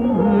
你。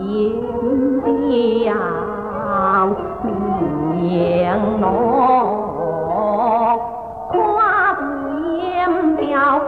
烟表面浓夸不言表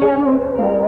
riêng một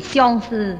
相思